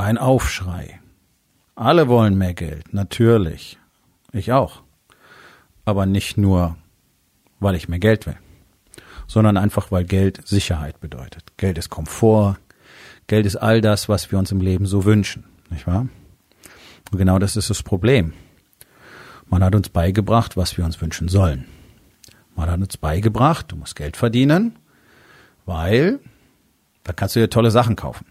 Ein Aufschrei. Alle wollen mehr Geld, natürlich. Ich auch. Aber nicht nur, weil ich mehr Geld will, sondern einfach, weil Geld Sicherheit bedeutet. Geld ist Komfort. Geld ist all das, was wir uns im Leben so wünschen, nicht wahr? Und genau das ist das Problem. Man hat uns beigebracht, was wir uns wünschen sollen. Man hat uns beigebracht, du musst Geld verdienen, weil da kannst du dir tolle Sachen kaufen.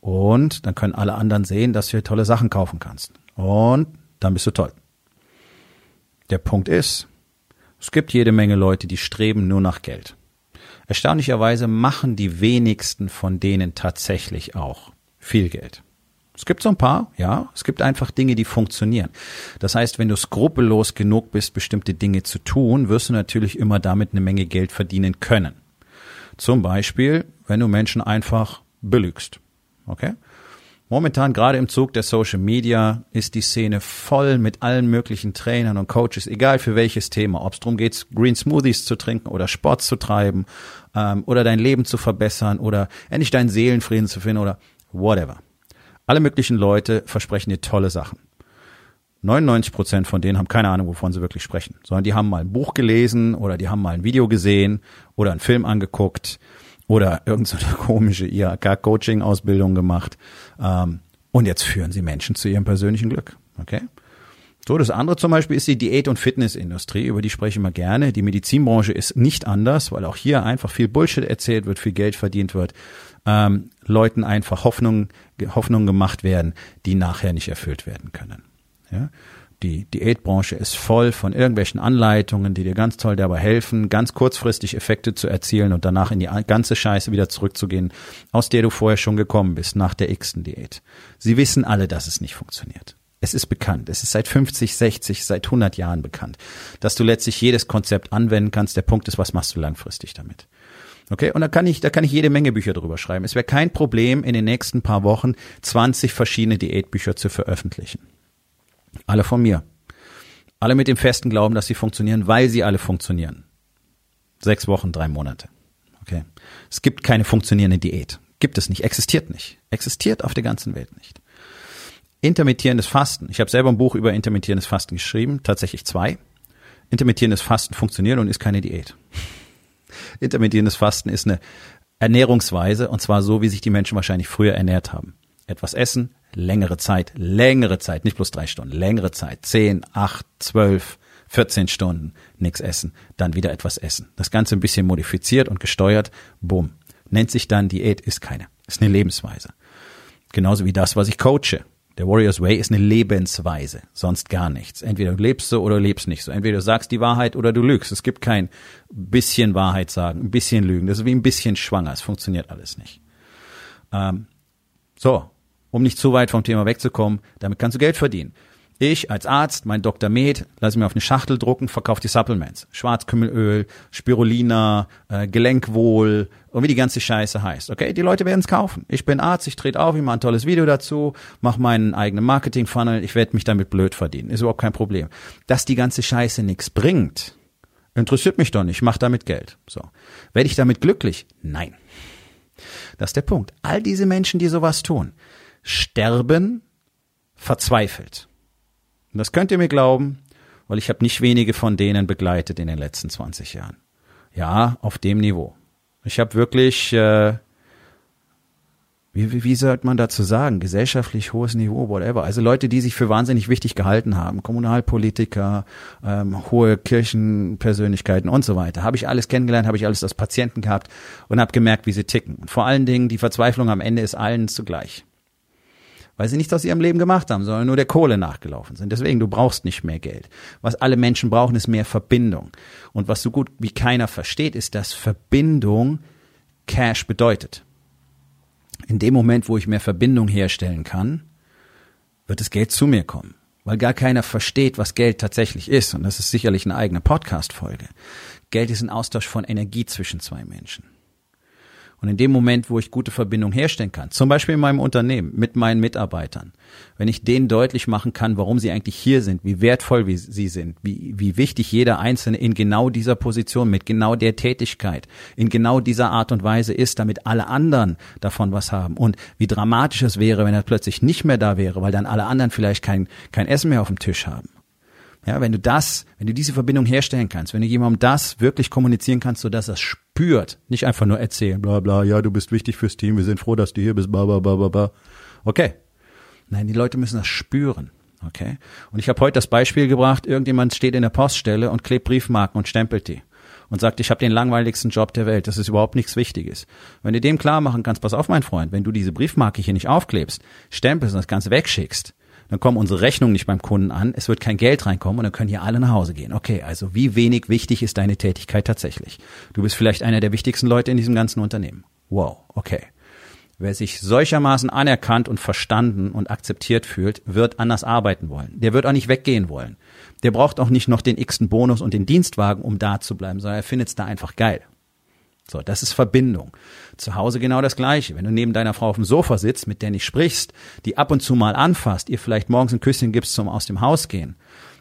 Und dann können alle anderen sehen, dass du hier tolle Sachen kaufen kannst. Und dann bist du toll. Der Punkt ist, es gibt jede Menge Leute, die streben nur nach Geld. Erstaunlicherweise machen die wenigsten von denen tatsächlich auch viel Geld. Es gibt so ein paar, ja. Es gibt einfach Dinge, die funktionieren. Das heißt, wenn du skrupellos genug bist, bestimmte Dinge zu tun, wirst du natürlich immer damit eine Menge Geld verdienen können. Zum Beispiel, wenn du Menschen einfach belügst. Okay? Momentan gerade im Zug der Social Media ist die Szene voll mit allen möglichen Trainern und Coaches, egal für welches Thema, ob es darum geht, Green Smoothies zu trinken oder Sport zu treiben ähm, oder dein Leben zu verbessern oder endlich deinen Seelenfrieden zu finden oder whatever. Alle möglichen Leute versprechen dir tolle Sachen. 99 Prozent von denen haben keine Ahnung, wovon sie wirklich sprechen, sondern die haben mal ein Buch gelesen oder die haben mal ein Video gesehen oder einen Film angeguckt oder irgendeine so komische IHK-Coaching-Ausbildung gemacht. Ähm, und jetzt führen sie Menschen zu ihrem persönlichen Glück. Okay? So, das andere zum Beispiel ist die Diät- und Fitnessindustrie, über die spreche ich immer gerne. Die Medizinbranche ist nicht anders, weil auch hier einfach viel Bullshit erzählt wird, viel Geld verdient wird, ähm, Leuten einfach Hoffnungen Hoffnung gemacht werden, die nachher nicht erfüllt werden können. Ja? Die Diätbranche ist voll von irgendwelchen Anleitungen, die dir ganz toll dabei helfen, ganz kurzfristig Effekte zu erzielen und danach in die ganze Scheiße wieder zurückzugehen, aus der du vorher schon gekommen bist, nach der x-ten Diät. Sie wissen alle, dass es nicht funktioniert. Es ist bekannt. Es ist seit 50, 60, seit 100 Jahren bekannt, dass du letztlich jedes Konzept anwenden kannst. Der Punkt ist, was machst du langfristig damit? Okay, und da kann ich, da kann ich jede Menge Bücher drüber schreiben. Es wäre kein Problem, in den nächsten paar Wochen 20 verschiedene Diätbücher zu veröffentlichen. Alle von mir. Alle mit dem festen Glauben, dass sie funktionieren, weil sie alle funktionieren. Sechs Wochen, drei Monate. Okay. Es gibt keine funktionierende Diät. Gibt es nicht. Existiert nicht. Existiert auf der ganzen Welt nicht. Intermittierendes Fasten. Ich habe selber ein Buch über intermittierendes Fasten geschrieben. Tatsächlich zwei. Intermittierendes Fasten funktioniert und ist keine Diät. Intermittierendes Fasten ist eine Ernährungsweise und zwar so, wie sich die Menschen wahrscheinlich früher ernährt haben. Etwas essen, längere Zeit, längere Zeit, nicht bloß drei Stunden, längere Zeit, zehn, acht, zwölf, 14 Stunden nichts essen, dann wieder etwas essen. Das Ganze ein bisschen modifiziert und gesteuert, bumm. Nennt sich dann Diät, ist keine. Ist eine Lebensweise. Genauso wie das, was ich coache. Der Warriors Way ist eine Lebensweise, sonst gar nichts. Entweder du lebst so oder du lebst nicht so. Entweder du sagst die Wahrheit oder du lügst. Es gibt kein bisschen Wahrheit sagen, ein bisschen lügen. Das ist wie ein bisschen schwanger. Es funktioniert alles nicht. Ähm, so, um nicht zu weit vom Thema wegzukommen, damit kannst du Geld verdienen. Ich als Arzt, mein Dr. Med, lasse mir auf eine Schachtel drucken, verkaufe die Supplements. Schwarzkümmelöl, Spirulina, äh, Gelenkwohl und wie die ganze Scheiße heißt. Okay, die Leute werden es kaufen. Ich bin Arzt, ich trete auf, ich mache ein tolles Video dazu, mache meinen eigenen Marketing-Funnel, ich werde mich damit blöd verdienen. Ist überhaupt kein Problem. Dass die ganze Scheiße nichts bringt, interessiert mich doch nicht. Ich mache damit Geld. So. Werde ich damit glücklich? Nein. Das ist der Punkt. All diese Menschen, die sowas tun, sterben verzweifelt. Und das könnt ihr mir glauben, weil ich habe nicht wenige von denen begleitet in den letzten 20 Jahren. Ja, auf dem Niveau. Ich habe wirklich, äh, wie, wie, wie sollte man dazu sagen, gesellschaftlich hohes Niveau, whatever. Also Leute, die sich für wahnsinnig wichtig gehalten haben, Kommunalpolitiker, ähm, hohe Kirchenpersönlichkeiten und so weiter. Habe ich alles kennengelernt, habe ich alles als Patienten gehabt und habe gemerkt, wie sie ticken. Und vor allen Dingen, die Verzweiflung am Ende ist allen zugleich weil sie nichts aus ihrem Leben gemacht haben, sondern nur der Kohle nachgelaufen sind. Deswegen, du brauchst nicht mehr Geld. Was alle Menschen brauchen, ist mehr Verbindung. Und was so gut wie keiner versteht, ist, dass Verbindung Cash bedeutet. In dem Moment, wo ich mehr Verbindung herstellen kann, wird das Geld zu mir kommen, weil gar keiner versteht, was Geld tatsächlich ist. Und das ist sicherlich eine eigene Podcast-Folge. Geld ist ein Austausch von Energie zwischen zwei Menschen. Und in dem Moment, wo ich gute Verbindung herstellen kann, zum Beispiel in meinem Unternehmen mit meinen Mitarbeitern, wenn ich denen deutlich machen kann, warum sie eigentlich hier sind, wie wertvoll sie sind, wie, wie wichtig jeder Einzelne in genau dieser Position, mit genau der Tätigkeit, in genau dieser Art und Weise ist, damit alle anderen davon was haben und wie dramatisch es wäre, wenn er plötzlich nicht mehr da wäre, weil dann alle anderen vielleicht kein, kein Essen mehr auf dem Tisch haben. Ja, wenn du das, wenn du diese Verbindung herstellen kannst, wenn du jemandem das wirklich kommunizieren kannst, sodass er es spürt, nicht einfach nur erzählen, bla bla, ja, du bist wichtig fürs Team, wir sind froh, dass du hier bist, bla bla bla bla bla. Okay. Nein, die Leute müssen das spüren. Okay? Und ich habe heute das Beispiel gebracht, irgendjemand steht in der Poststelle und klebt Briefmarken und stempelt die und sagt, ich habe den langweiligsten Job der Welt, das ist überhaupt nichts Wichtiges. Wenn du dem klar machen kannst, pass auf, mein Freund, wenn du diese Briefmarke hier nicht aufklebst, stempelst und das Ganze wegschickst, dann kommen unsere Rechnungen nicht beim Kunden an, es wird kein Geld reinkommen und dann können hier alle nach Hause gehen. Okay, also wie wenig wichtig ist deine Tätigkeit tatsächlich? Du bist vielleicht einer der wichtigsten Leute in diesem ganzen Unternehmen. Wow, okay. Wer sich solchermaßen anerkannt und verstanden und akzeptiert fühlt, wird anders arbeiten wollen. Der wird auch nicht weggehen wollen. Der braucht auch nicht noch den x-ten Bonus und den Dienstwagen, um da zu bleiben, sondern er findet es da einfach geil. So, das ist Verbindung. Zu Hause genau das Gleiche. Wenn du neben deiner Frau auf dem Sofa sitzt, mit der nicht sprichst, die ab und zu mal anfasst, ihr vielleicht morgens ein Küsschen gibst zum aus dem Haus gehen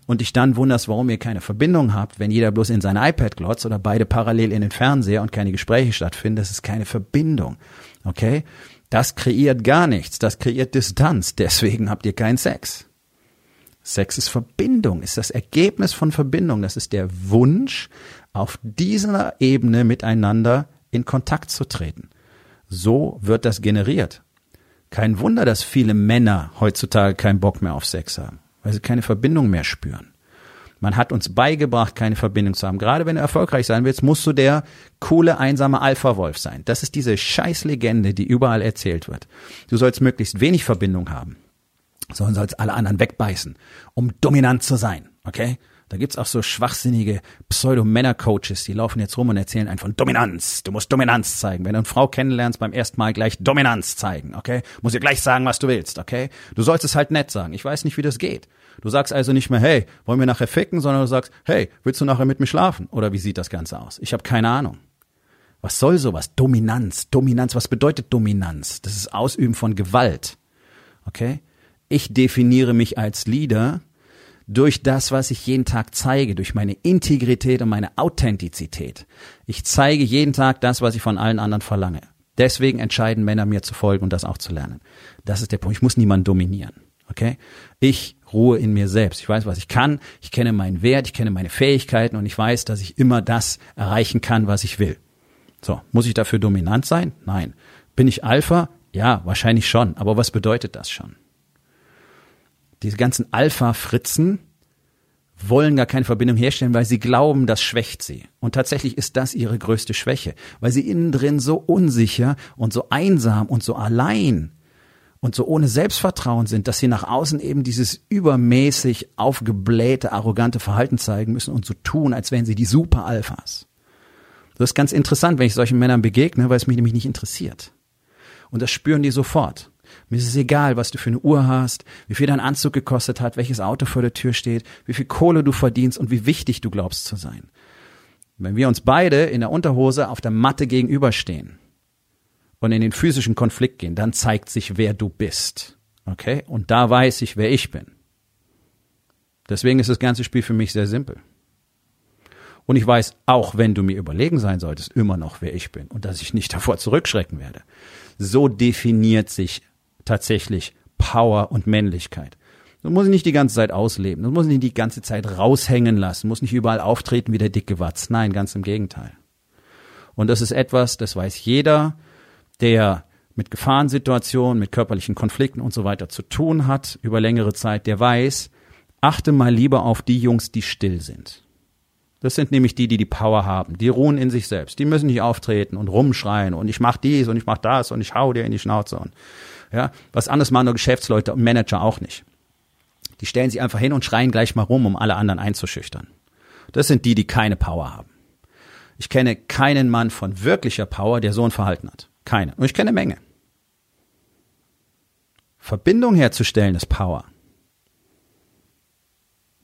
und dich dann wunderst, warum ihr keine Verbindung habt, wenn jeder bloß in sein iPad glotzt oder beide parallel in den Fernseher und keine Gespräche stattfinden, das ist keine Verbindung. Okay? Das kreiert gar nichts. Das kreiert Distanz. Deswegen habt ihr keinen Sex. Sex ist Verbindung, ist das Ergebnis von Verbindung. Das ist der Wunsch, auf dieser Ebene miteinander in Kontakt zu treten. So wird das generiert. Kein Wunder, dass viele Männer heutzutage keinen Bock mehr auf Sex haben, weil sie keine Verbindung mehr spüren. Man hat uns beigebracht, keine Verbindung zu haben. Gerade wenn du erfolgreich sein willst, musst du der coole, einsame Alpha-Wolf sein. Das ist diese Scheißlegende, die überall erzählt wird. Du sollst möglichst wenig Verbindung haben, sondern sollst alle anderen wegbeißen, um dominant zu sein. Okay? Da gibt's auch so schwachsinnige Pseudo-Männer-Coaches, die laufen jetzt rum und erzählen einen von Dominanz. Du musst Dominanz zeigen. Wenn du eine Frau kennenlernst, beim ersten Mal gleich Dominanz zeigen, okay? Muss ihr gleich sagen, was du willst, okay? Du sollst es halt nett sagen. Ich weiß nicht, wie das geht. Du sagst also nicht mehr, hey, wollen wir nachher ficken, sondern du sagst, hey, willst du nachher mit mir schlafen? Oder wie sieht das Ganze aus? Ich habe keine Ahnung. Was soll sowas? Dominanz, Dominanz, was bedeutet Dominanz? Das ist Ausüben von Gewalt. Okay? Ich definiere mich als Leader durch das, was ich jeden Tag zeige, durch meine Integrität und meine Authentizität. Ich zeige jeden Tag das, was ich von allen anderen verlange. Deswegen entscheiden Männer mir zu folgen und das auch zu lernen. Das ist der Punkt. Ich muss niemanden dominieren. Okay? Ich ruhe in mir selbst. Ich weiß, was ich kann. Ich kenne meinen Wert. Ich kenne meine Fähigkeiten und ich weiß, dass ich immer das erreichen kann, was ich will. So. Muss ich dafür dominant sein? Nein. Bin ich Alpha? Ja, wahrscheinlich schon. Aber was bedeutet das schon? Diese ganzen Alpha-Fritzen wollen gar keine Verbindung herstellen, weil sie glauben, das schwächt sie. Und tatsächlich ist das ihre größte Schwäche, weil sie innen drin so unsicher und so einsam und so allein und so ohne Selbstvertrauen sind, dass sie nach außen eben dieses übermäßig aufgeblähte, arrogante Verhalten zeigen müssen und so tun, als wären sie die Super-Alphas. Das ist ganz interessant, wenn ich solchen Männern begegne, weil es mich nämlich nicht interessiert. Und das spüren die sofort. Mir ist es egal, was du für eine Uhr hast, wie viel dein Anzug gekostet hat, welches Auto vor der Tür steht, wie viel Kohle du verdienst und wie wichtig du glaubst zu sein. Wenn wir uns beide in der Unterhose auf der Matte gegenüberstehen und in den physischen Konflikt gehen, dann zeigt sich, wer du bist. Okay? Und da weiß ich, wer ich bin. Deswegen ist das ganze Spiel für mich sehr simpel. Und ich weiß, auch wenn du mir überlegen sein solltest, immer noch, wer ich bin und dass ich nicht davor zurückschrecken werde. So definiert sich tatsächlich Power und Männlichkeit. Du musst nicht die ganze Zeit ausleben. Du musst nicht die ganze Zeit raushängen lassen. Du musst nicht überall auftreten wie der dicke Watz. Nein, ganz im Gegenteil. Und das ist etwas, das weiß jeder, der mit Gefahrensituationen, mit körperlichen Konflikten und so weiter zu tun hat über längere Zeit, der weiß, achte mal lieber auf die Jungs, die still sind. Das sind nämlich die, die die Power haben. Die ruhen in sich selbst. Die müssen nicht auftreten und rumschreien und ich mach dies und ich mach das und ich hau dir in die Schnauze und ja, was anderes machen nur Geschäftsleute und Manager auch nicht. Die stellen sich einfach hin und schreien gleich mal rum, um alle anderen einzuschüchtern. Das sind die, die keine Power haben. Ich kenne keinen Mann von wirklicher Power, der so ein Verhalten hat. Keine. Und ich kenne Menge. Verbindung herzustellen ist Power.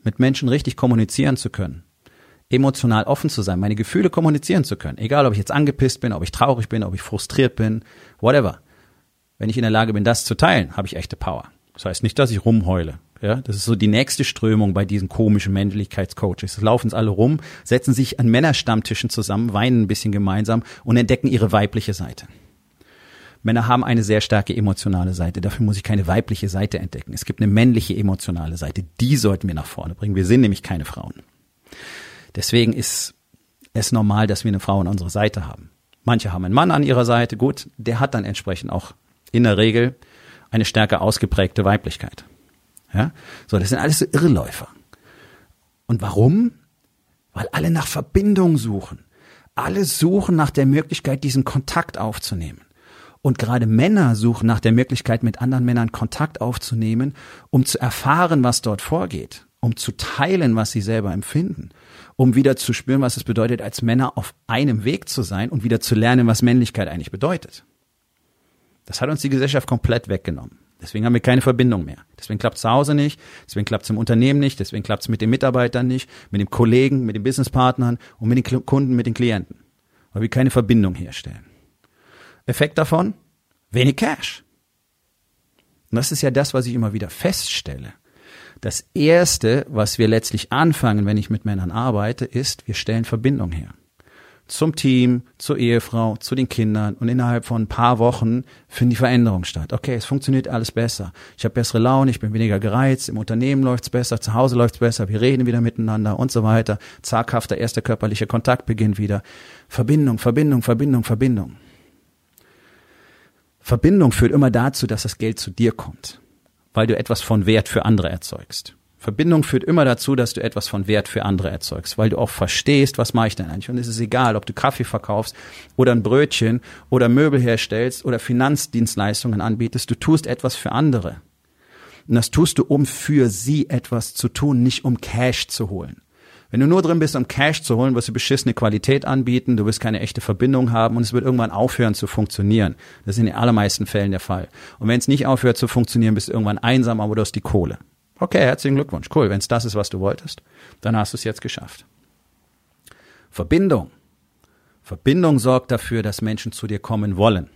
mit Menschen richtig kommunizieren zu können, emotional offen zu sein, meine Gefühle kommunizieren zu können, egal ob ich jetzt angepisst bin, ob ich traurig bin, ob ich frustriert bin, whatever. Wenn ich in der Lage bin, das zu teilen, habe ich echte Power. Das heißt nicht, dass ich rumheule. Ja, das ist so die nächste Strömung bei diesen komischen Männlichkeitscoaches. Es laufen alle rum, setzen sich an Männerstammtischen zusammen, weinen ein bisschen gemeinsam und entdecken ihre weibliche Seite. Männer haben eine sehr starke emotionale Seite. Dafür muss ich keine weibliche Seite entdecken. Es gibt eine männliche emotionale Seite. Die sollten wir nach vorne bringen. Wir sind nämlich keine Frauen. Deswegen ist es normal, dass wir eine Frau an unserer Seite haben. Manche haben einen Mann an ihrer Seite. Gut, der hat dann entsprechend auch in der Regel eine stärker ausgeprägte Weiblichkeit. Ja? So, das sind alles so Irrläufer. Und warum? Weil alle nach Verbindung suchen. Alle suchen nach der Möglichkeit, diesen Kontakt aufzunehmen. Und gerade Männer suchen nach der Möglichkeit, mit anderen Männern Kontakt aufzunehmen, um zu erfahren, was dort vorgeht, um zu teilen, was sie selber empfinden, um wieder zu spüren, was es bedeutet, als Männer auf einem Weg zu sein und wieder zu lernen, was Männlichkeit eigentlich bedeutet. Das hat uns die Gesellschaft komplett weggenommen. Deswegen haben wir keine Verbindung mehr. Deswegen klappt es zu Hause nicht, deswegen klappt es im Unternehmen nicht, deswegen klappt es mit den Mitarbeitern nicht, mit den Kollegen, mit den Businesspartnern und mit den Kunden, mit den Klienten. Weil wir keine Verbindung herstellen. Effekt davon? Wenig Cash. Und das ist ja das, was ich immer wieder feststelle. Das Erste, was wir letztlich anfangen, wenn ich mit Männern arbeite, ist, wir stellen Verbindung her zum Team, zur Ehefrau, zu den Kindern und innerhalb von ein paar Wochen finden die Veränderungen statt. Okay, es funktioniert alles besser. Ich habe bessere Laune, ich bin weniger gereizt, im Unternehmen läuft's besser, zu Hause läuft's besser, wir reden wieder miteinander und so weiter. Zaghafter erster körperlicher Kontakt beginnt wieder. Verbindung, Verbindung, Verbindung, Verbindung. Verbindung führt immer dazu, dass das Geld zu dir kommt, weil du etwas von Wert für andere erzeugst. Verbindung führt immer dazu, dass du etwas von Wert für andere erzeugst, weil du auch verstehst, was mache ich denn eigentlich. Und es ist egal, ob du Kaffee verkaufst oder ein Brötchen oder Möbel herstellst oder Finanzdienstleistungen anbietest, du tust etwas für andere. Und das tust du, um für sie etwas zu tun, nicht um Cash zu holen. Wenn du nur drin bist, um Cash zu holen, wirst du beschissene Qualität anbieten, du wirst keine echte Verbindung haben und es wird irgendwann aufhören zu funktionieren. Das ist in den allermeisten Fällen der Fall. Und wenn es nicht aufhört zu funktionieren, bist du irgendwann einsam, aber du hast die Kohle. Okay, herzlichen Glückwunsch. Cool. Wenn es das ist, was du wolltest, dann hast du es jetzt geschafft. Verbindung. Verbindung sorgt dafür, dass Menschen zu dir kommen wollen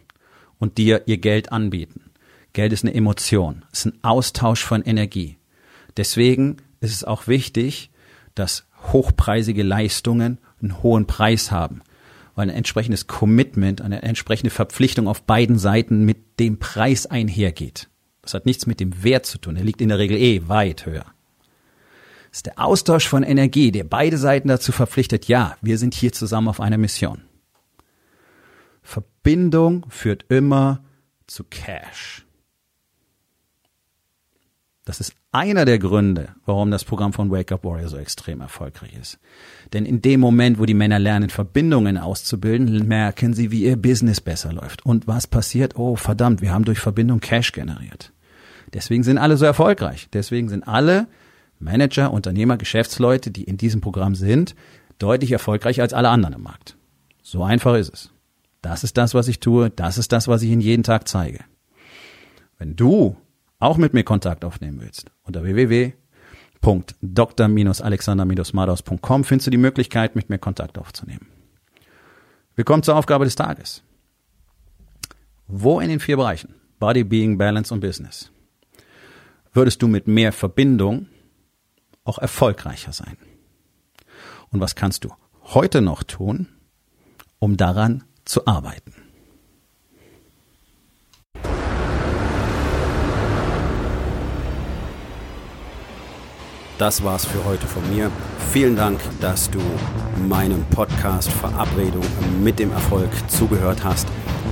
und dir ihr Geld anbieten. Geld ist eine Emotion, ist ein Austausch von Energie. Deswegen ist es auch wichtig, dass hochpreisige Leistungen einen hohen Preis haben, weil ein entsprechendes Commitment, eine entsprechende Verpflichtung auf beiden Seiten mit dem Preis einhergeht. Das hat nichts mit dem Wert zu tun. Er liegt in der Regel eh weit höher. Das ist der Austausch von Energie, der beide Seiten dazu verpflichtet, ja, wir sind hier zusammen auf einer Mission. Verbindung führt immer zu Cash. Das ist einer der Gründe, warum das Programm von Wake Up Warrior so extrem erfolgreich ist. Denn in dem Moment, wo die Männer lernen, Verbindungen auszubilden, merken sie, wie ihr Business besser läuft. Und was passiert? Oh, verdammt, wir haben durch Verbindung Cash generiert. Deswegen sind alle so erfolgreich. Deswegen sind alle Manager, Unternehmer, Geschäftsleute, die in diesem Programm sind, deutlich erfolgreicher als alle anderen im Markt. So einfach ist es. Das ist das, was ich tue. Das ist das, was ich Ihnen jeden Tag zeige. Wenn du auch mit mir Kontakt aufnehmen willst, unter www.dr-alexander-madaus.com findest du die Möglichkeit, mit mir Kontakt aufzunehmen. Wir kommen zur Aufgabe des Tages. Wo in den vier Bereichen? Body, Being, Balance und Business. Würdest du mit mehr Verbindung auch erfolgreicher sein? Und was kannst du heute noch tun, um daran zu arbeiten? Das war's für heute von mir. Vielen Dank, dass du meinem Podcast Verabredung mit dem Erfolg zugehört hast.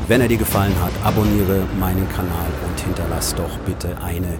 Wenn er dir gefallen hat, abonniere meinen Kanal und hinterlass doch bitte eine